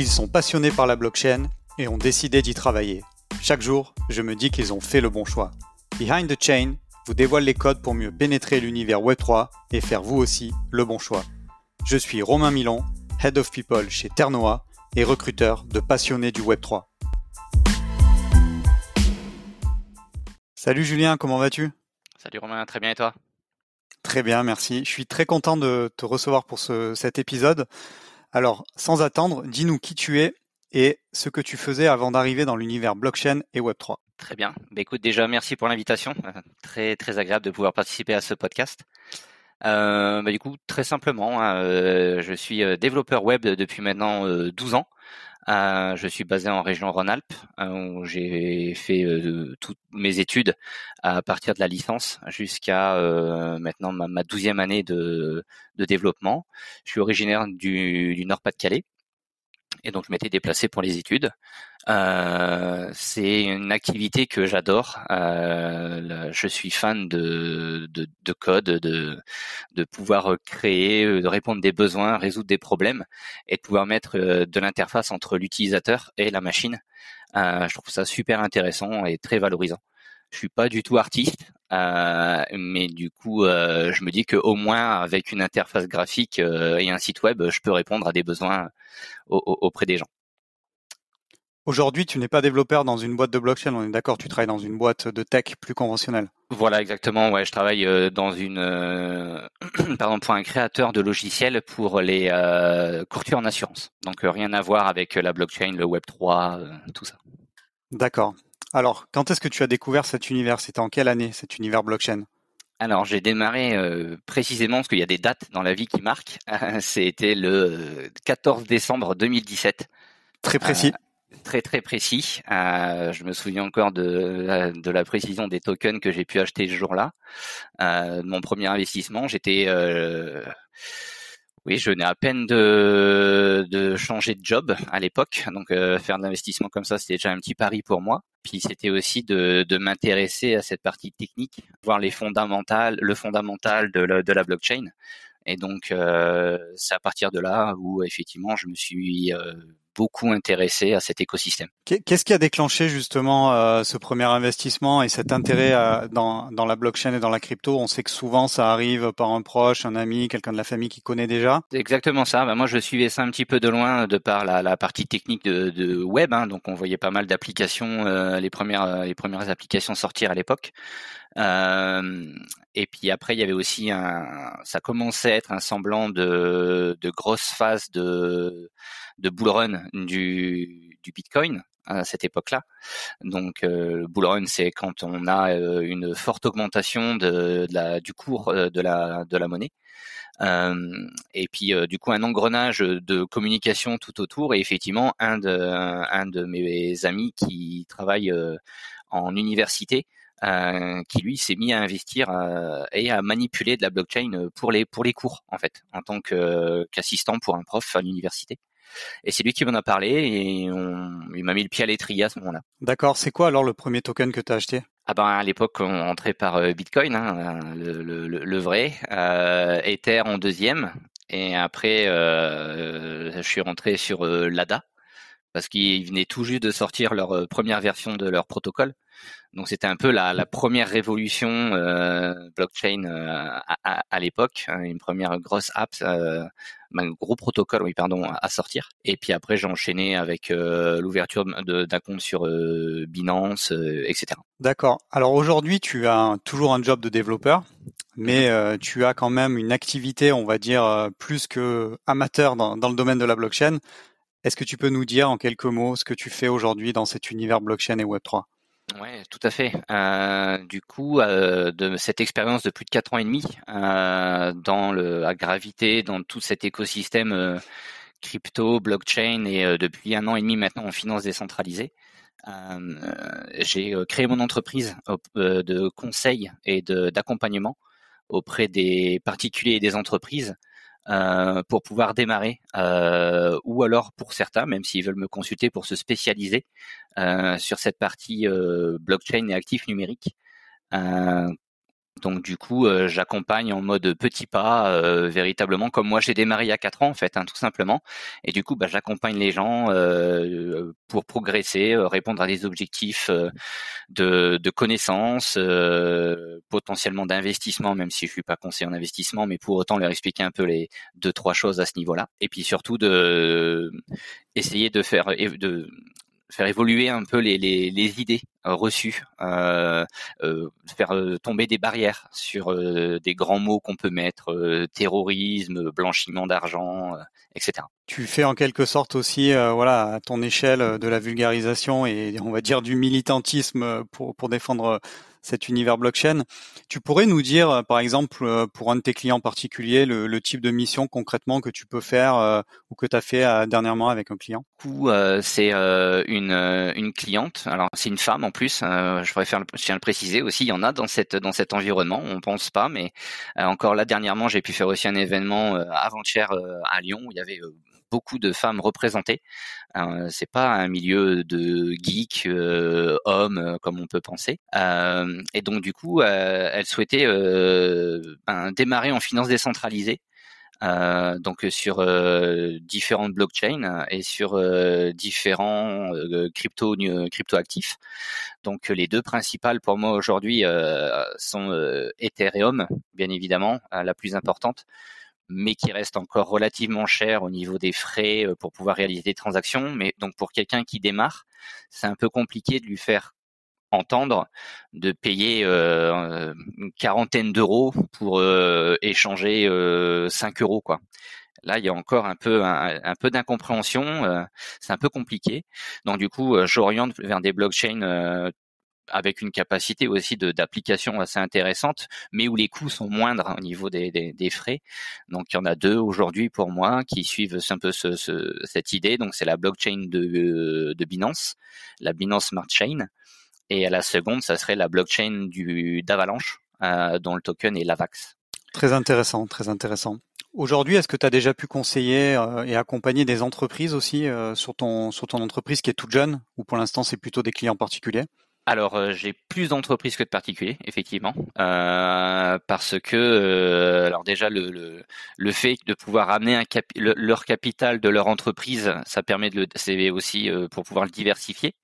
Ils sont passionnés par la blockchain et ont décidé d'y travailler. Chaque jour, je me dis qu'ils ont fait le bon choix. Behind the Chain vous dévoile les codes pour mieux pénétrer l'univers Web3 et faire vous aussi le bon choix. Je suis Romain Milon, Head of People chez Ternoa et recruteur de passionnés du Web3. Salut Julien, comment vas-tu? Salut Romain, très bien et toi? Très bien, merci. Je suis très content de te recevoir pour cet épisode. Alors, sans attendre, dis-nous qui tu es et ce que tu faisais avant d'arriver dans l'univers blockchain et Web3. Très bien. Bah, écoute, déjà, merci pour l'invitation. Euh, très, très agréable de pouvoir participer à ce podcast. Euh, bah, du coup, très simplement, hein, euh, je suis développeur web depuis maintenant 12 ans. Je suis basé en région Rhône-Alpes, où j'ai fait toutes mes études à partir de la licence jusqu'à maintenant ma douzième année de, développement. Je suis originaire du, du Nord-Pas-de-Calais, et donc je m'étais déplacé pour les études. Euh, c'est une activité que j'adore. Euh, je suis fan de, de, de, code, de, de pouvoir créer, de répondre des besoins, résoudre des problèmes et de pouvoir mettre euh, de l'interface entre l'utilisateur et la machine. Euh, je trouve ça super intéressant et très valorisant. Je suis pas du tout artiste, euh, mais du coup, euh, je me dis qu'au moins avec une interface graphique euh, et un site web, je peux répondre à des besoins auprès des gens. Aujourd'hui, tu n'es pas développeur dans une boîte de blockchain, on est d'accord, tu travailles dans une boîte de tech plus conventionnelle. Voilà, exactement. Ouais, je travaille dans une, pardon, pour un créateur de logiciels pour les courtiers en assurance. Donc rien à voir avec la blockchain, le Web 3, tout ça. D'accord. Alors, quand est-ce que tu as découvert cet univers? C'était en quelle année, cet univers blockchain? Alors j'ai démarré euh, précisément parce qu'il y a des dates dans la vie qui marquent. C'était le 14 décembre 2017. Très précis. Euh, très très précis. Euh, je me souviens encore de, de la précision des tokens que j'ai pu acheter ce jour-là. mon premier investissement, j'étais oui, je venais à peine de, de changer de job à l'époque, donc euh, faire de l'investissement comme ça, c'était déjà un petit pari pour moi. Puis c'était aussi de, de m'intéresser à cette partie technique, voir les fondamentales, le fondamental de la, de la blockchain. Et donc euh, c'est à partir de là où effectivement je me suis euh, beaucoup intéressé à cet écosystème. Qu'est-ce qui a déclenché justement euh, ce premier investissement et cet intérêt euh, dans, dans la blockchain et dans la crypto? On sait que souvent ça arrive par un proche, un ami, quelqu'un de la famille qui connaît déjà. C'est exactement ça. Bah, moi, je suivais ça un petit peu de loin de par la, la partie technique de, de web. Hein. donc, on voyait pas mal d'applications, euh, les premières les premières applications sortir à l'époque. Euh, et puis après, il y avait aussi un, ça commençait à être un semblant de, grosse phase de, de bull run du, Bitcoin à cette époque-là. Donc, euh, bull run, c'est quand on a euh, une forte augmentation du cours euh, de la, monnaie. Et puis du coup un engrenage de communication tout autour et effectivement un de mes amis qui travaille en université euh, qui lui s'est mis à investir euh, et à manipuler de la blockchain pour les pour les cours en fait en tant qu'assistant pour un prof à l'université. Et c'est lui qui m'en a parlé et on, il m'a mis le pied à l'étrier à ce moment-là. D'accord. C'est quoi alors le premier token que tu as acheté? Ah ben à l'époque on entrait par euh, Bitcoin, hein, le, le, le, vrai, euh, Ether en deuxième, et après euh, je suis rentré sur l'ADA parce qu'ils venaient tout juste de sortir leur première version de leur protocole. Donc c'était un peu la, la première révolution euh, blockchain euh, à, à, l'époque, hein, une première grosse app, euh, un gros protocole, oui pardon, à sortir. Et puis après j'ai enchaîné avec euh, l'ouverture d'un compte sur euh, Binance, etc. D'accord. Alors aujourd'hui tu as toujours un job de développeur, mais mhm. tu as quand même une activité, on va dire plus que amateur dans, dans le domaine de la blockchain. Est-ce que tu peux nous dire en quelques mots ce que tu fais aujourd'hui dans cet univers blockchain et Web 3 Ouais, tout à fait. Euh, du coup, euh, de cette expérience de plus de quatre ans et demi euh, à gravité, dans tout cet écosystème crypto, blockchain et depuis un an et demi maintenant en finance décentralisée, j'ai créé mon entreprise de conseil et d'accompagnement auprès des particuliers et des entreprises euh, pour pouvoir démarrer, euh, ou alors pour certains, même s'ils veulent me consulter pour se spécialiser euh, sur cette partie blockchain et actifs numériques. Donc du coup, euh, j'accompagne en mode petit pas, euh, véritablement comme moi j'ai démarré il y a quatre ans en fait, hein, tout simplement. Et du coup, bah, j'accompagne les gens euh, pour progresser, répondre à des objectifs de, de connaissances, potentiellement d'investissement, même si je suis pas conseiller en investissement, mais pour autant leur expliquer un peu les deux trois choses à ce niveau-là. Et puis surtout de essayer de faire de faire évoluer un peu les, les, les idées euh, reçues, euh, euh, faire euh, tomber des barrières sur des grands mots qu'on peut mettre, terrorisme, blanchiment d'argent, etc. Tu fais en quelque sorte aussi, voilà, à ton échelle de la vulgarisation et on va dire du militantisme pour, pour défendre cet univers blockchain. Tu pourrais nous dire, euh, par exemple, euh, pour un de tes clients particuliers, le, type de mission concrètement que tu peux faire euh, ou que tu as fait dernièrement avec un client? Coup, c'est une, une cliente. Alors, c'est une femme en plus. je pourrais faire, je tiens à le préciser aussi. Il y en a dans cette dans cet environnement. On pense pas, mais encore là dernièrement, j'ai pu faire aussi un événement avant-hier à Lyon. Où il y avait beaucoup de femmes représentées. Euh, c'est pas un milieu de geeks euh, hommes euh, comme on peut penser. Euh, et donc du coup, elle souhaitait ben, démarrer en finance décentralisée. Donc sur différentes blockchains et sur différents crypto crypto actifs. Donc les deux principales pour moi aujourd'hui sont Ethereum, bien évidemment, la plus importante, mais qui reste encore relativement cher au niveau des frais euh, pour pouvoir réaliser des transactions. Mais donc pour quelqu'un qui démarre, c'est un peu compliqué de lui faire entendre de payer euh, une quarantaine d'euros pour euh, échanger 5 euros quoi. Là, il y a encore un peu un, peu d'incompréhension, c'est un peu compliqué. Donc du coup, j'oriente vers des blockchains avec une capacité aussi d'application assez intéressante, mais où les coûts sont moindres au niveau des, frais. Donc il y en a deux aujourd'hui pour moi qui suivent un peu ce, ce, cette idée. Donc c'est la blockchain de, de Binance, la Binance Smart Chain, et la seconde, ça serait la blockchain d'Avalanche, euh, dont le token est l'Avax. Très intéressant, très intéressant. Aujourd'hui, est-ce que tu as déjà pu conseiller euh, et accompagner des entreprises aussi euh, sur ton sur ton entreprise qui est toute jeune ou pour l'instant c'est plutôt des clients particuliers? Alors euh, j'ai plus d'entreprises que de particuliers, effectivement, euh, parce que euh, alors déjà le, le, fait de pouvoir amener leur capital de leur entreprise, ça permet de le c'est aussi pour pouvoir le diversifier.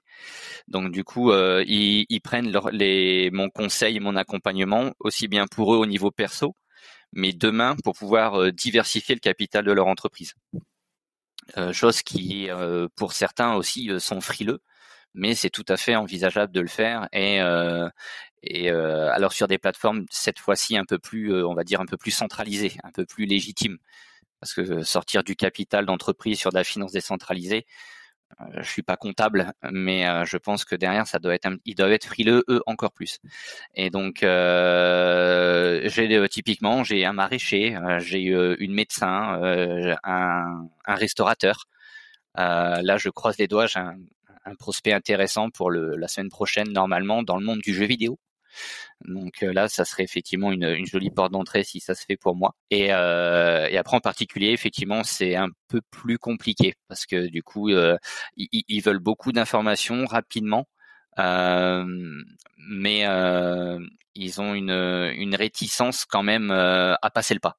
Donc du coup, ils, prennent les, mon conseil, mon accompagnement aussi bien pour eux au niveau perso, mais demain pour pouvoir diversifier le capital de leur entreprise. chose qui, pour certains aussi, sont frileux mais c'est tout à fait envisageable de le faire et euh, euh, alors sur des plateformes cette fois-ci un peu plus euh, on va dire un peu plus centralisées, un peu plus légitimes parce que sortir du capital d'entreprise sur de la finance décentralisée je suis pas comptable, mais je pense que derrière ça doit être, ils doivent être frileux eux encore plus. Et donc euh, j'ai typiquement j'ai un maraîcher, j'ai une médecin, un, un, restaurateur. là je croise les doigts, j'ai un, un prospect intéressant pour le, la semaine prochaine normalement dans le monde du jeu vidéo. Donc euh, là, ça serait effectivement une, jolie porte d'entrée si ça se fait pour moi. Et, euh, et après en particulier, effectivement, c'est un peu plus compliqué parce que du coup, euh, ils, veulent beaucoup d'informations rapidement, mais ils ont une réticence quand même à passer le pas.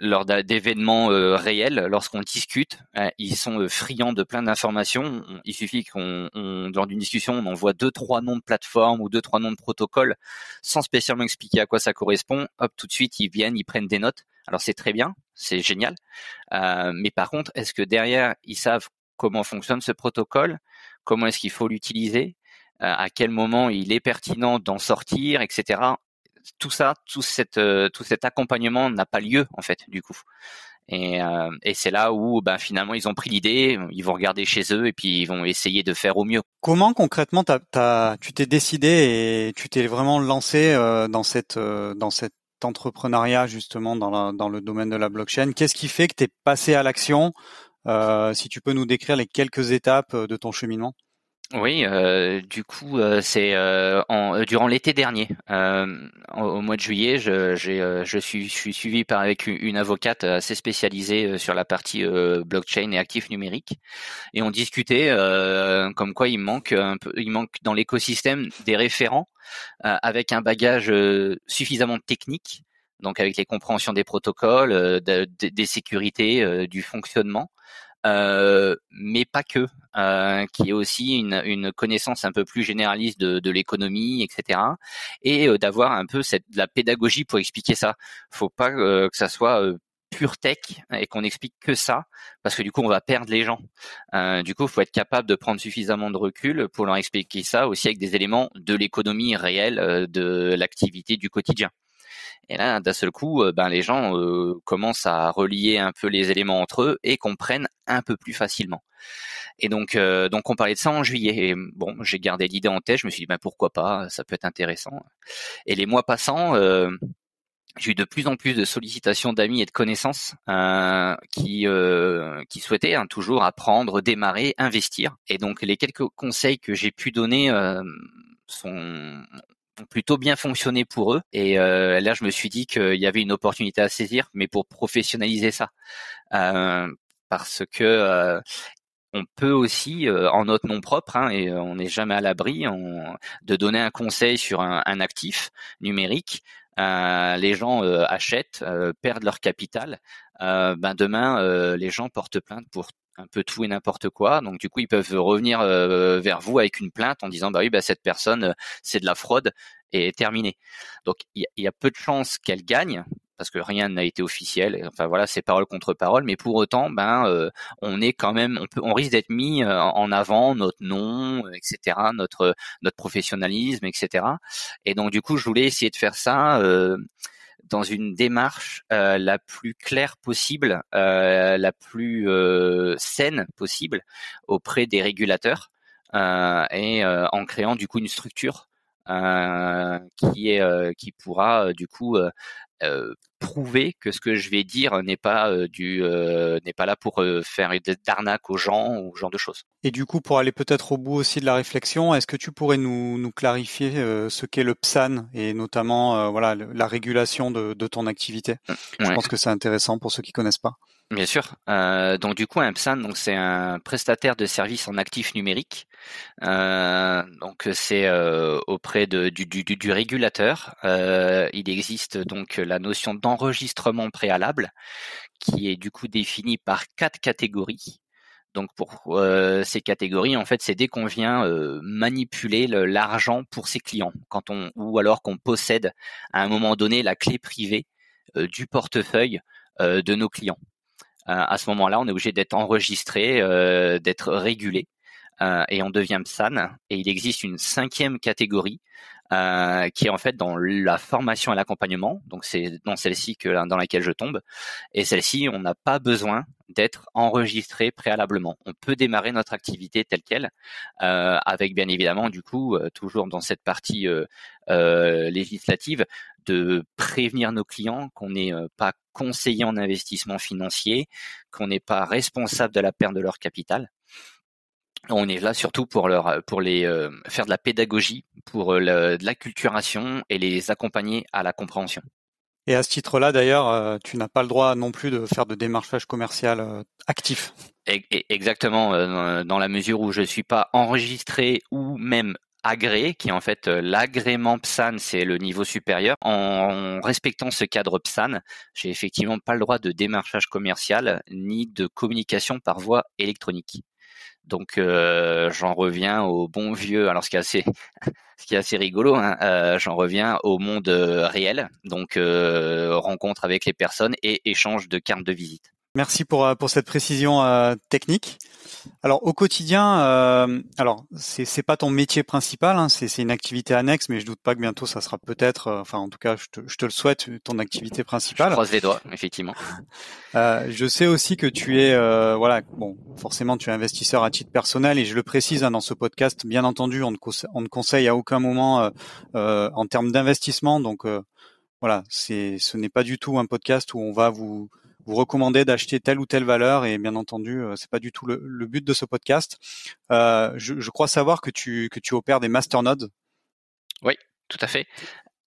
Lors d'événements euh, réels, lorsqu'on discute, euh, ils sont euh, friands de plein d'informations. Il suffit qu'on, lors d'une discussion, on envoie deux trois noms de plateformes ou deux trois noms de protocoles, sans spécialement expliquer à quoi ça correspond. Hop, tout de suite, ils viennent, ils prennent des notes. Alors c'est très bien, c'est génial. mais par contre, est-ce que derrière, ils savent comment fonctionne ce protocole, comment est-ce qu'il faut l'utiliser, à quel moment il est pertinent d'en sortir, etc tout ça, euh, tout cet accompagnement n'a pas lieu en fait du coup. Et, euh, c'est là où ben, finalement ils ont pris l'idée, ils vont regarder chez eux et puis ils vont essayer de faire au mieux. Comment concrètement tu t'es décidé et tu t'es vraiment lancé euh, dans cet entrepreneuriat justement dans, dans le domaine de la blockchain? Qu'est-ce qui fait que tu es passé à l'action? Si tu peux nous décrire les quelques étapes de ton cheminement Oui, euh, du coup, euh, c'est euh, durant l'été dernier, au, mois de juillet, je, je suis, je suis suivi par avec une avocate assez spécialisée sur la partie blockchain et actifs numériques, et on discutait comme quoi il manque un peu, il manque dans l'écosystème des référents avec un bagage suffisamment technique, donc avec les compréhensions des protocoles, des sécurités, du fonctionnement euh, mais pas que, euh, qui est aussi une, une, connaissance un peu plus généraliste de, de l'économie, etc. Et euh, d'avoir un peu cette la pédagogie pour expliquer ça. Faut pas que ça soit pure tech et qu'on explique que ça, parce que du coup on va perdre les gens. Euh, du coup, il faut être capable de prendre suffisamment de recul pour leur expliquer ça aussi avec des éléments de l'économie réelle, de l'activité du quotidien. Et là, d'un seul coup, euh, ben, les gens euh, commencent à relier un peu les éléments entre eux et comprennent un peu plus facilement. Et donc, euh, donc on parlait de ça en juillet. Et bon, j'ai gardé l'idée en tête. Je me suis dit, ben pourquoi pas, ça peut être intéressant. Et les mois passant, j'ai eu de plus en plus de sollicitations d'amis et de connaissances qui qui souhaitaient hein, toujours apprendre, démarrer, investir. Et donc les quelques conseils que j'ai pu donner sont plutôt bien fonctionné pour eux. Et euh, là, je me suis dit qu'il y avait une opportunité à saisir, mais pour professionnaliser ça, euh, parce que euh, on peut aussi, en notre nom propre, hein, et on n'est jamais à l'abri, de donner un conseil sur un, un actif numérique. les gens achètent, perdent leur capital. ben demain, les gens portent plainte pour un peu tout et n'importe quoi. Donc du coup, ils peuvent revenir euh, vers vous avec une plainte en disant bah oui, bah cette personne euh, c'est de la fraude et terminé. Donc il y, a peu de chances qu'elle gagne parce que rien n'a été officiel. Enfin voilà, c'est parole contre parole, mais pour autant, ben euh, on est quand même, on peut, on risque d'être mis en avant notre nom, etc., notre notre professionnalisme, etc. Et donc du coup, je voulais essayer de faire ça dans une démarche euh, la plus claire possible, euh, la plus euh, saine possible auprès des régulateurs et en créant du coup une structure qui est qui pourra du coup prouver que ce que je vais dire n'est pas du n'est pas là pour faire d'arnaque aux gens ou ce genre de choses. Et du coup, pour aller peut-être au bout aussi de la réflexion, est-ce que tu pourrais nous, nous clarifier ce qu'est le PSAN et notamment voilà la régulation de, de ton activité? Mmh, Je pense que c'est intéressant pour ceux qui connaissent pas. Bien sûr. Euh, donc du coup, un PSAN, donc c'est un prestataire de services en actifs numériques. Euh, donc c'est euh, auprès de, du, du, du, régulateur. Euh, il existe donc la notion d'enregistrement préalable, qui est du coup définie par quatre catégories. Donc pour euh, ces catégories, en fait, c'est dès qu'on vient euh, manipuler l'argent pour ses clients, quand on ou alors qu'on possède à un moment donné la clé privée du portefeuille de nos clients. Euh, à ce moment-là, on est obligé d'être enregistré, euh, d'être régulé. Euh, et on devient PSAN. Et il existe une cinquième catégorie euh, qui est en fait dans la formation et l'accompagnement. Donc c'est dans celle-ci que dans laquelle je tombe. Et celle-ci, on n'a pas besoin d'être enregistré préalablement. On peut démarrer notre activité telle quelle, euh, avec bien évidemment du coup toujours dans cette partie législative de prévenir nos clients qu'on n'est pas conseiller en investissement financier, qu'on n'est pas responsable de la perte de leur capital. On est là surtout pour leur pour les euh, faire de la pédagogie, pour euh, de l'acculturation et les accompagner à la compréhension. Et à ce titre-là, d'ailleurs, euh, tu n'as pas le droit non plus de faire de démarchage commercial actif. Exactement, dans la mesure où je suis pas enregistré ou même agréé, qui est en fait l'agrément PSAN, c'est le niveau supérieur. En respectant ce cadre PSAN, j'ai effectivement pas le droit de démarchage commercial ni de communication par voie électronique. Donc euh, j'en reviens au bon vieux. Alors ce qui est assez, ce qui est assez rigolo, hein, euh, j'en reviens au monde réel. Donc rencontre avec les personnes et échange de cartes de visite. Merci pour, euh, pour cette précision euh, technique. Alors au quotidien, euh, alors c'est c'est pas ton métier principal, hein, c'est c'est une activité annexe, mais je doute pas que bientôt ça sera peut-être, euh, enfin en tout cas je te, je te le souhaite, ton activité principale. Je croise les doigts, effectivement. je sais aussi que tu es, voilà, bon, forcément tu es investisseur à titre personnel et je le précise hein, dans ce podcast, bien entendu, on ne, on ne conseille à aucun moment en termes d'investissement, donc voilà, c'est ce n'est pas du tout un podcast où on va vous vous recommandez d'acheter telle ou telle valeur et bien entendu, c'est pas du tout le, but de ce podcast. Je, je, crois savoir que tu que tu opères des masternodes. Oui, tout à fait.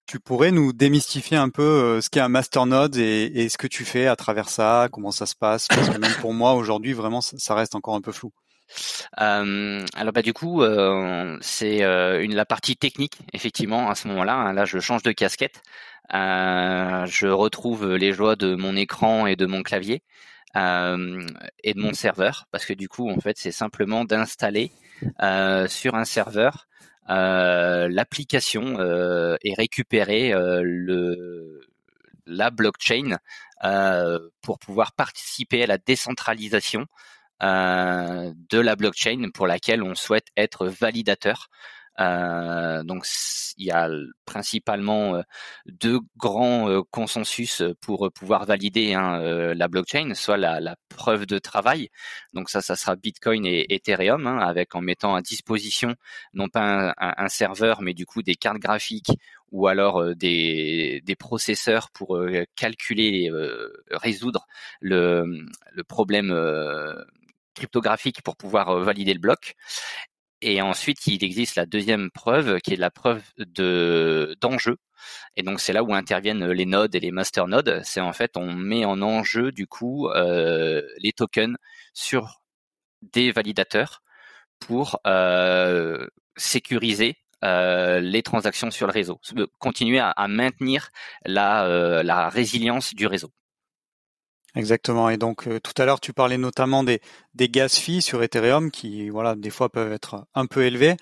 Tu pourrais nous démystifier un peu euh, ce qu'est un masternode et, et, ce que tu fais à travers ça, comment ça se passe? Parce que même pour moi aujourd'hui, vraiment, ça reste encore un peu flou. Euh, alors bah du coup, euh, c'est euh, la partie technique effectivement à ce moment-là. Hein, là, je change de casquette. Je retrouve les joies de mon écran et de mon clavier et de mon serveur parce que du coup, en fait, c'est simplement d'installer sur un serveur l'application et récupérer le, la blockchain pour pouvoir participer à la décentralisation de la blockchain pour laquelle on souhaite être validateur. Euh, donc il y a principalement euh, deux grands euh, consensus pour pouvoir valider hein, la blockchain, soit la, preuve de travail. Donc ça, ça sera Bitcoin et Ethereum, hein, avec en mettant à disposition non pas un, serveur, mais du coup des cartes graphiques ou alors des, des, processeurs pour calculer, résoudre le problème cryptographique pour pouvoir valider le bloc. Et ensuite, il existe la deuxième preuve, qui est la preuve de d'enjeu. Et donc, c'est là où interviennent les nodes et les master nodes. C'est en fait, on met en enjeu du coup les tokens sur des validateurs pour sécuriser les transactions sur le réseau, continuer à, à maintenir la, la résilience du réseau. Exactement. Et donc euh, tout à l'heure, tu parlais notamment des, des gas fees sur Ethereum qui, voilà, des fois peuvent être un peu élevés.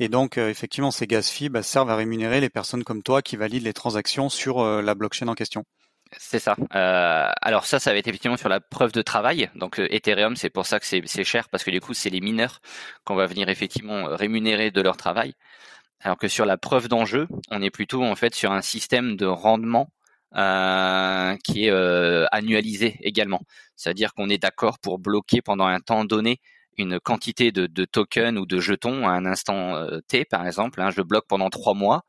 Et donc euh, effectivement, ces gas fees bah, servent à rémunérer les personnes comme toi qui valident les transactions sur euh, la blockchain en question. C'est ça. alors ça, ça va être effectivement sur la preuve de travail. Donc Ethereum, c'est pour ça que c'est cher parce que du coup, c'est les mineurs qu'on va venir effectivement rémunérer de leur travail. Alors que sur la preuve d'enjeu, on est plutôt en fait sur un système de rendement euh, qui est euh, annualisé également. C'est-à-dire qu'on est d'accord pour bloquer pendant un temps donné une quantité de, de tokens ou de jetons à un instant euh, T, par exemple. Hein, je bloque pendant trois mois,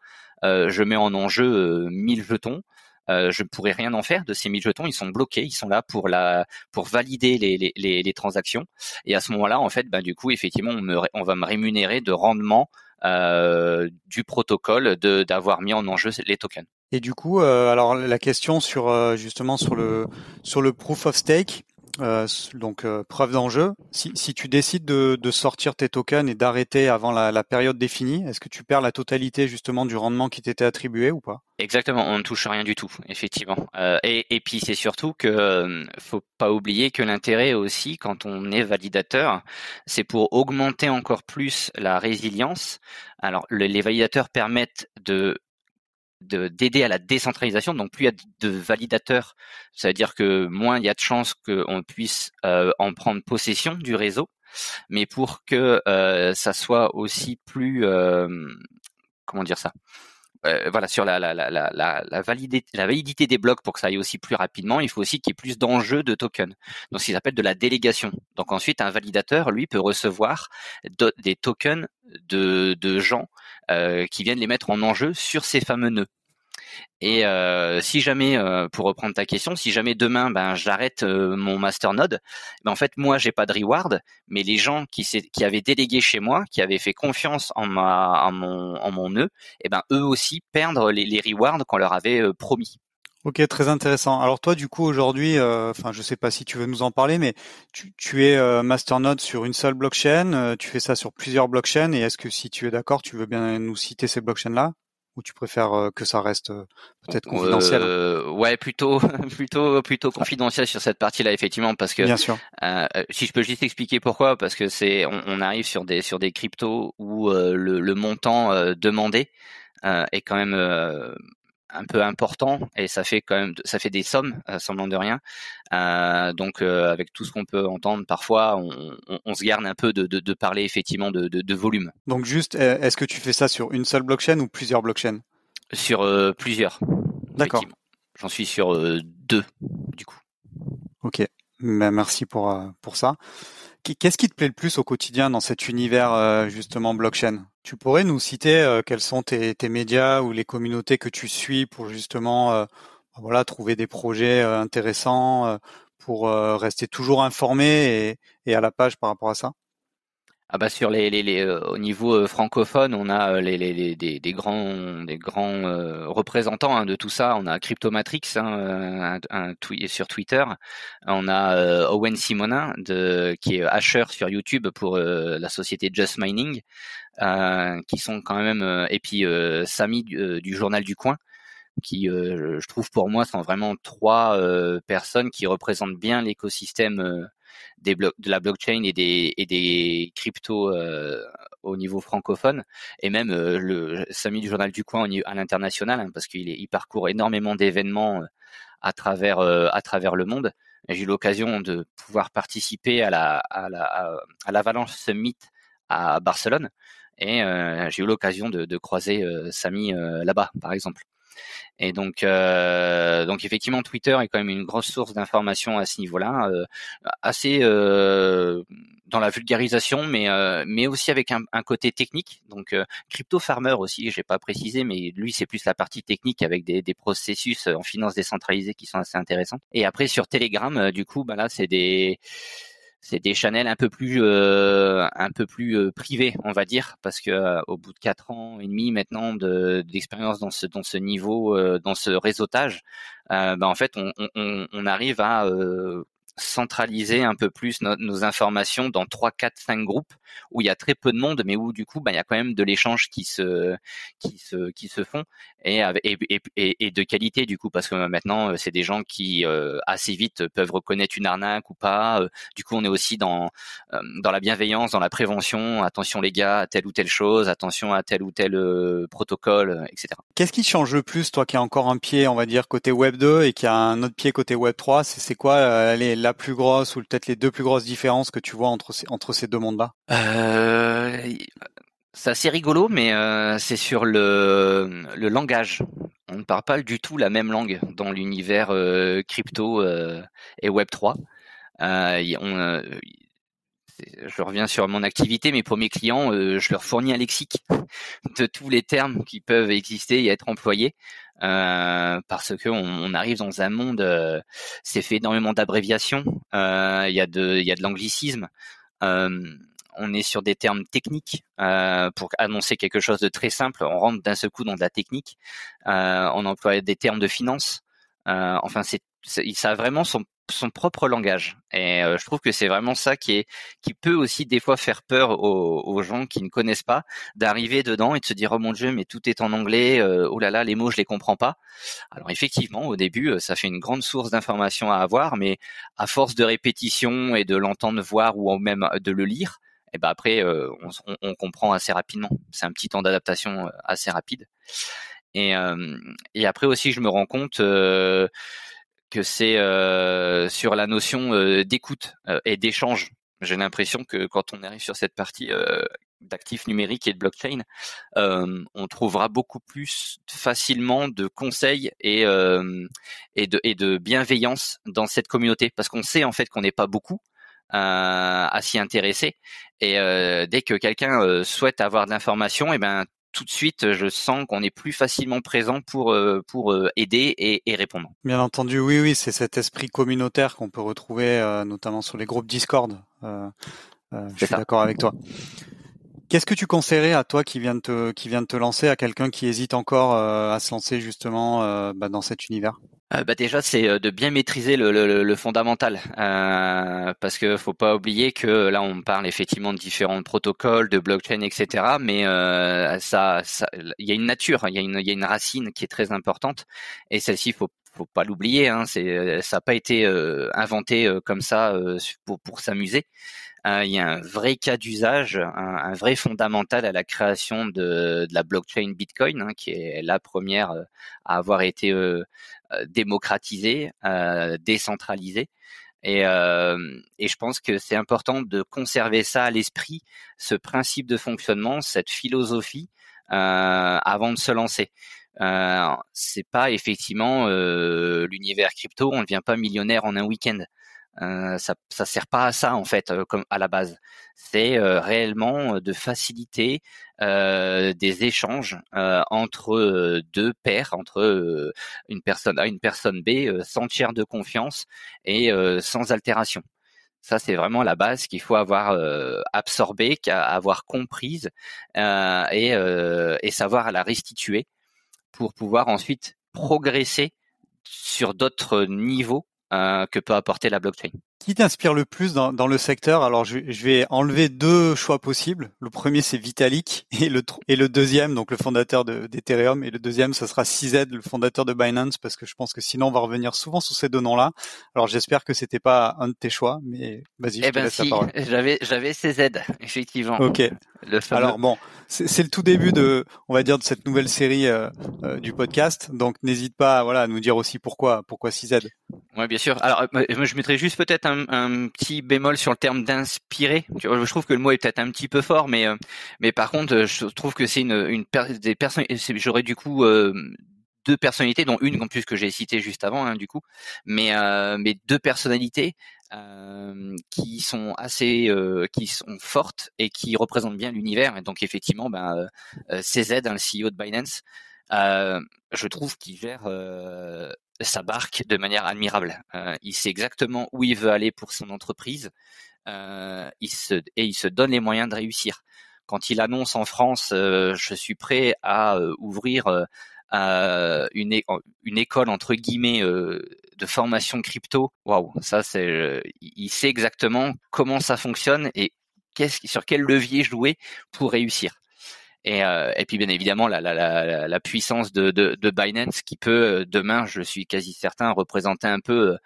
je mets en enjeu 1000 jetons. je ne pourrais rien en faire de ces 1000 jetons. Ils sont bloqués, ils sont là pour la pour valider les, les, les, transactions. Et à ce moment-là, en fait, ben, du coup, effectivement, on, me, on va me rémunérer de rendement euh, du protocole d'avoir mis en enjeu les tokens. Et du coup, euh, alors la question sur euh, justement sur le sur le proof of stake, euh, donc euh, preuve d'enjeu. Si, si, tu décides de, de, sortir tes tokens et d'arrêter avant la, la, période définie, est-ce que tu perds la totalité justement du rendement qui t'était attribué ou pas? Exactement, on ne touche rien du tout, effectivement. Euh, et, et, puis c'est surtout que faut pas oublier que l'intérêt aussi, quand on est validateur, c'est pour augmenter encore plus la résilience. Alors les validateurs permettent de d'aider à la décentralisation. Donc plus il y a de validateurs, ça veut dire que moins il y a de chances qu'on puisse euh, en prendre possession du réseau. Mais pour que euh, ça soit aussi plus, euh, comment dire ça, voilà, sur la, la, la, la, la, validité, la validité des blocs pour que ça aille aussi plus rapidement, il faut aussi qu'il y ait plus d'enjeux de tokens. Donc, ce qu'ils appellent de la délégation. Donc, ensuite, un validateur, lui, peut recevoir des tokens de, de gens qui viennent les mettre en enjeu sur ces fameux nœuds. Et euh, si jamais, euh, pour reprendre ta question, si jamais demain, ben j'arrête euh, mon masternode, ben en fait moi j'ai pas de reward, mais les gens qui, qui avaient délégué chez moi, qui avaient fait confiance en ma, en mon, en mon nœud, et eh ben eux aussi perdent les, les rewards qu'on leur avait promis. Ok, très intéressant. Alors toi, du coup, aujourd'hui, enfin, je sais pas si tu veux nous en parler, mais tu, tu es masternode sur une seule blockchain, tu fais ça sur plusieurs blockchains, et est-ce que si tu es d'accord, tu veux bien nous citer ces blockchains-là? Ou tu préfères euh, que ça reste euh, peut-être confidentiel? Euh, Ouais, plutôt, plutôt, plutôt confidentiel sur cette partie-là, effectivement, parce que Bien sûr. Euh, si je peux juste expliquer pourquoi, parce que c'est, on, on, arrive sur des sur des cryptos où le, le, montant demandé est quand même un peu important et ça fait quand même ça fait des sommes euh, semblant de rien. Euh, donc euh, avec tout ce qu'on peut entendre parfois on, on, on, se garde un peu de, de, de parler effectivement de, de, volume. Donc juste est-ce que tu fais ça sur une seule blockchain ou plusieurs blockchains? Sur plusieurs d'accord. j'en suis sur deux du coup. Ok. Ben, merci pour pour ça Qu'est-ce qui te plaît le plus au quotidien dans cet univers euh, justement blockchain? Tu pourrais nous citer euh, quels sont tes, tes, médias ou les communautés que tu suis pour justement euh, voilà trouver des projets intéressants pour rester toujours informé et, à la page par rapport à ça? Ah bah sur les, les, les au niveau francophone, on a les, les, des, grands des grands représentants hein, de tout ça. On a Cryptomatrix hein, un, un sur Twitter. On a Owen Simonin de qui est hasher sur YouTube pour la société Just Mining, qui sont quand même et puis Samy du, journal du coin qui, je trouve pour moi, sont vraiment trois personnes qui représentent bien l'écosystème des de la blockchain et des, et des cryptos au niveau francophone, et même le Samy du journal du coin à l'international, hein, parce qu'il il parcourt énormément d'événements à travers à travers le monde. J'ai eu l'occasion de pouvoir participer à la à la à l'Avalanche Summit à Barcelone, et j'ai eu l'occasion de, de croiser Samy là-bas, par exemple. Et donc, euh, donc effectivement, Twitter est quand même une grosse source d'information à ce niveau-là, euh, assez euh, dans la vulgarisation, mais mais aussi avec un, côté technique. Donc, Crypto Farmer aussi, j'ai pas précisé, mais lui c'est plus la partie technique avec des, des processus en finance décentralisée qui sont assez intéressants. Et après sur Telegram, du coup, bah là c'est des c'est des channels un peu plus euh, un peu plus euh, privés on va dire parce que euh, au bout de quatre ans et demi maintenant d'expérience dans ce niveau dans ce réseautage bah, en fait on arrive à centraliser un peu plus nos informations dans trois, quatre, cinq groupes où il y a très peu de monde, mais où du coup, bah, il y a quand même de l'échange qui se, qui se, qui se font et, et, et, de qualité du coup, parce que maintenant, c'est des gens qui euh, assez vite peuvent reconnaître une arnaque ou pas. Euh, du coup, on est aussi dans, euh, dans la bienveillance, dans la prévention. Attention les gars à telle ou telle chose, attention à tel ou tel protocole, etc. Qu'est-ce qui change le plus, toi qui as encore un pied, on va dire, côté Web 2 et qui a un autre pied côté Web 3 C'est quoi les la plus grosse ou peut-être les deux plus grosses différences que tu vois entre ces, deux mondes-là? Euh, C'est assez rigolo, mais euh, c'est sur le, langage. On ne parle pas du tout la même langue dans l'univers euh, crypto et Web 3. on, je reviens sur mon activité, mais pour mes clients, je leur fournis un lexique de tous les termes qui peuvent exister et être employés. Euh, parce que on, arrive dans un monde, euh, c'est fait énormément d'abréviations, euh, il y a de, y a de l'anglicisme. on est sur des termes techniques pour annoncer quelque chose de très simple. On rentre d'un seul coup dans de la technique. on emploie des termes de finance. enfin, c'est ça a vraiment son son propre langage. Et je trouve que c'est vraiment ça qui est qui peut aussi des fois faire peur aux, gens qui ne connaissent pas d'arriver dedans et de se dire oh mon dieu mais tout est en anglais oh là là les mots je les comprends pas. Alors effectivement au début ça fait une grande source d'information à avoir mais à force de répétition et de l'entendre voir ou même de le lire et ben après on, comprend assez rapidement. C'est un petit temps d'adaptation assez rapide. Et après aussi je me rends compte que c'est euh, sur la notion euh, d'écoute euh, et d'échange. J'ai l'impression que quand on arrive sur cette partie d'actifs numériques et de blockchain, on trouvera beaucoup plus facilement de conseils et, et, de, et de bienveillance dans cette communauté, parce qu'on sait en fait qu'on n'est pas beaucoup. à s'y intéresser et dès que quelqu'un souhaite avoir de l'information, et eh ben tout de suite, je sens qu'on est plus facilement présent pour euh, pour euh, aider et, et, répondre. Bien entendu, oui, oui, c'est cet esprit communautaire qu'on peut retrouver euh, notamment sur les groupes Discord. je suis d'accord avec toi. Qu'est-ce que tu conseillerais à toi qui vient de te, qui vient de te lancer, à quelqu'un qui hésite encore à se lancer justement bah, dans cet univers? Euh, bah déjà, c'est euh, de bien maîtriser le, le, le fondamental, euh, parce que faut pas oublier que là, on parle effectivement de différents protocoles, de blockchain, etc. Mais euh, ça, il y a une nature, il y a une, y a une racine qui est très importante, et celle-ci, faut faut pas l'oublier. Hein, c'est, ça n'a pas été inventé comme ça pour pour s'amuser. Euh, il y a un vrai cas d'usage, un, vrai fondamental à la création de, la blockchain Bitcoin, hein, qui est la première euh, à avoir été euh, démocratisée, décentralisée. Et, et, je pense que c'est important de conserver ça à l'esprit, ce principe de fonctionnement, cette philosophie, avant de se lancer. Euh, c'est pas effectivement l'univers crypto, on ne devient pas millionnaire en un week-end. Euh, ça, ça sert pas à ça en fait, euh, comme à la base. C'est euh, réellement de faciliter des échanges entre deux pairs, entre une personne A, une personne B, sans tiers de confiance et sans altération. Ça, c'est vraiment la base qu'il faut avoir absorbée, avoir comprise et, et savoir la restituer pour pouvoir ensuite progresser sur d'autres niveaux euh, que peut apporter la blockchain. Qui t'inspire le plus dans, dans, le secteur? Alors, je, je, vais enlever deux choix possibles. Le premier, c'est Vitalik, et le, et le deuxième, donc le fondateur d'Ethereum, et le deuxième, ce sera CZ, le fondateur de Binance, parce que je pense que sinon, on va revenir souvent sur ces deux noms-là. Alors, j'espère que c'était pas un de tes choix, mais vas-y, je eh te ben laisse si, la parole. J'avais, j'avais CZ, effectivement. Ok. Le fameux... Alors bon, c'est le tout début de, on va dire, de cette nouvelle série euh, euh, du podcast. Donc n'hésite pas, voilà, à nous dire aussi pourquoi, pourquoi 6Z. Oui, bien sûr. Alors, je mettrais juste peut-être un, petit bémol sur le terme d'inspirer. Je trouve que le mot est peut-être un petit peu fort, mais euh, mais par contre, je trouve que c'est une, des personnes. J'aurais du coup euh, deux personnalités, dont une en plus que j'ai citée juste avant, hein, du coup, mais euh, deux personnalités euh, qui sont assez, euh, qui sont fortes et qui représentent bien l'univers. Et donc effectivement, ben, euh, CZ, hein, le CEO de Binance, je trouve qu'il gère sa barque de manière admirable. il sait exactement où il veut aller pour son entreprise. il se, et il se donne les moyens de réussir. Quand il annonce en France, je suis prêt à ouvrir une, une école entre guillemets de formation crypto, waouh, ça c'est, euh, il sait exactement comment ça fonctionne et qu'est-ce, sur quel levier jouer pour réussir. Et, euh, et puis bien évidemment la, la, la, la puissance de, de, de, Binance qui peut euh, demain, je suis quasi certain, représenter un peu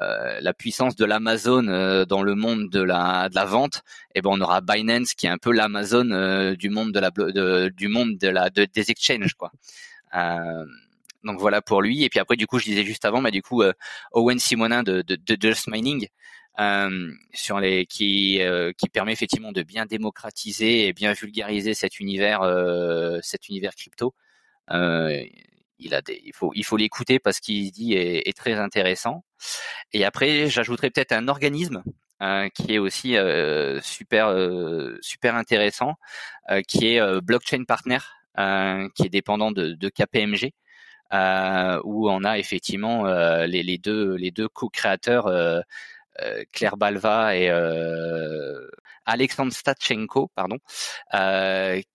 euh, la puissance de l'Amazon euh, dans le monde de la, de la vente. Et ben on aura Binance qui est un peu l'Amazon euh, du monde de la de, du monde de la de, des exchanges quoi. Euh, donc voilà pour lui. Et puis après, du coup, je disais juste avant, bah, du coup, euh, Owen Simonin de, de, de Just Mining, euh, sur les qui euh, qui permet effectivement de bien démocratiser et bien vulgariser cet univers euh, cet univers crypto. Euh, il a des, il faut il faut l'écouter parce qu'il dit est, est, très intéressant. Et après, j'ajouterais peut-être un organisme qui est aussi super super intéressant, qui est Blockchain Partner, qui est dépendant de, de KPMG euh, où on a effectivement euh, les, les, deux les deux co-créateurs euh, euh Claire Balva et euh, Alexandre Statchenko, pardon,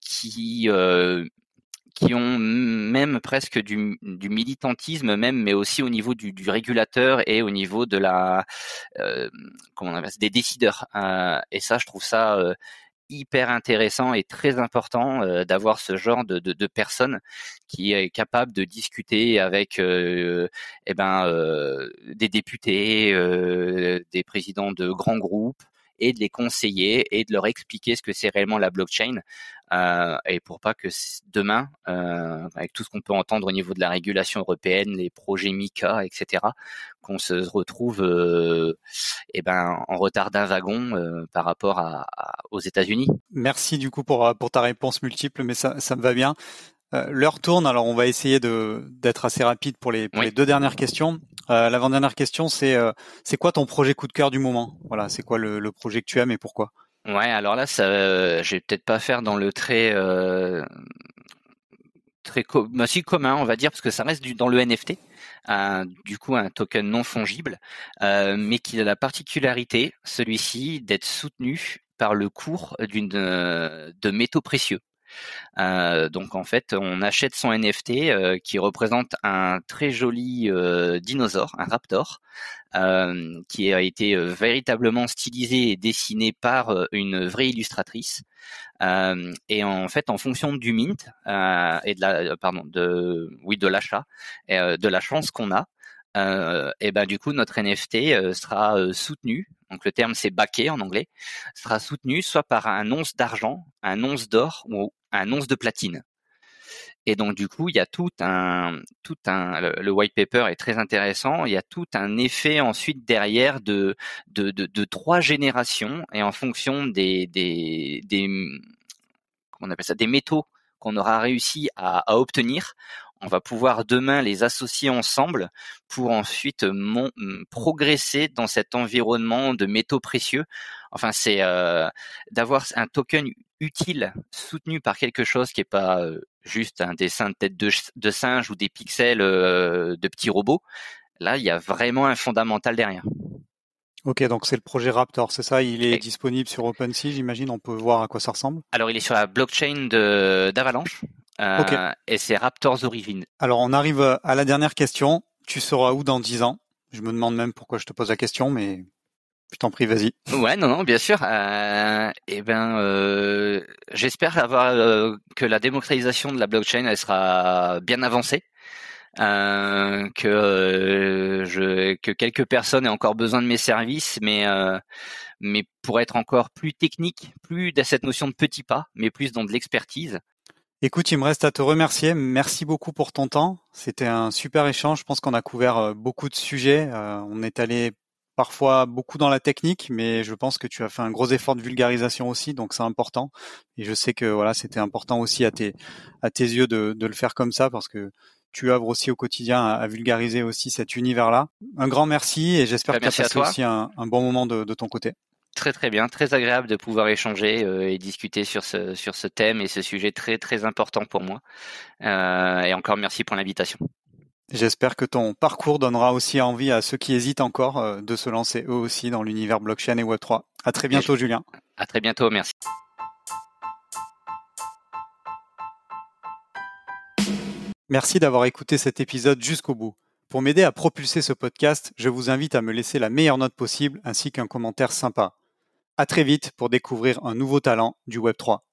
qui qui ont même presque du, du, militantisme même, mais aussi au niveau du, du régulateur et au niveau de la euh, comment on appelle ça, des décideurs. Euh, et ça, je trouve ça hyper intéressant et très important euh, d'avoir ce genre de, personne qui est capable de discuter avec euh, eh ben, euh, des députés, des présidents de grands groupes et de les conseiller et de leur expliquer ce que c'est réellement la blockchain euh, et pour pas que demain, euh, avec tout ce qu'on peut entendre au niveau de la régulation européenne, les projets MICA, etc., qu'on se retrouve euh, eh ben, en retard d'un wagon par rapport à, à, aux États-Unis. Merci du coup pour, pour ta réponse multiple, mais ça, ça me va bien. L'heure tourne, alors on va essayer de d'être assez rapide pour les pour oui. les deux dernières questions. Euh, L'avant-dernière question, c'est euh, c'est quoi ton projet coup de cœur du moment? Voilà, c'est quoi le, projet que tu aimes et pourquoi? Ouais, alors là, ça, euh, vais peut-être pas faire dans le très euh, co bah, commun, on va dire, parce que ça reste dans le NFT, un, du coup un token non fongible, mais qui a la particularité, celui-ci, d'être soutenu par le cours d'une de métaux précieux. Euh, donc en fait, on achète son NFT euh, qui représente un très joli euh, dinosaure, un raptor, qui a été véritablement stylisé et dessiné par une vraie illustratrice. et en fait, en fonction du mint et de la, l'achat, de la chance qu'on a, et ben du coup notre NFT sera soutenu, donc le terme c'est backé en anglais, sera soutenu soit par un once d'argent, un once d'or ou un once de platine. Et donc du coup il y a tout un, le, white paper est très intéressant. Il y a tout un effet ensuite derrière de trois générations et en fonction des des, on appelle ça des métaux qu'on aura réussi à, obtenir, On va pouvoir demain les associer ensemble pour ensuite progresser dans cet environnement de métaux précieux. Enfin, c'est euh, d'avoir un token utile soutenu par quelque chose qui n'est pas euh, juste un dessin de tête de, singe ou des pixels euh, de petits robots. Là, il y a vraiment un fondamental derrière. Ok, donc c'est le projet Raptor, c'est ça? Il est disponible sur OpenSea, j'imagine. On peut voir à quoi ça ressemble? Alors, il est sur la blockchain d'Avalanche. Euh, et c'est Raptors Origin. Alors, on arrive à la dernière question. Tu seras où dans 10 ans? Je me demande même pourquoi je te pose la question, mais je t'en prie, vas-y. Ouais, non, non, bien sûr. Euh, eh ben, euh, j'espère avoir euh, que la démocratisation de la blockchain elle sera bien avancée. Euh, que euh, je, que quelques personnes aient encore besoin de mes services, mais mais pour être encore plus technique, plus dans cette notion de petits pas, mais plus dans de l'expertise. Écoute, il me reste à te remercier. Merci beaucoup pour ton temps. C'était un super échange. Je pense qu'on a couvert beaucoup de sujets. on est allé parfois beaucoup dans la technique, mais je pense que tu as fait un gros effort de vulgarisation aussi, donc c'est important. Et je sais que voilà, c'était important aussi à tes à tes yeux de, de le faire comme ça parce que tu œuvres aussi au quotidien à, vulgariser aussi cet univers-là. Un grand merci et j'espère bah, que tu as passé aussi un, bon moment de, ton côté. Très très bien, très agréable de pouvoir échanger euh, et discuter sur ce sur ce thème et ce sujet très très important pour moi. Euh, et encore merci pour l'invitation. J'espère que ton parcours donnera aussi envie à ceux qui hésitent encore euh, de se lancer eux aussi dans l'univers blockchain et Web3. À très bientôt, Julien. À très bientôt, merci. Merci d'avoir écouté cet épisode jusqu'au bout. Pour m'aider à propulser ce podcast, je vous invite à me laisser la meilleure note possible ainsi qu'un commentaire sympa. À très vite pour découvrir un nouveau talent du Web3.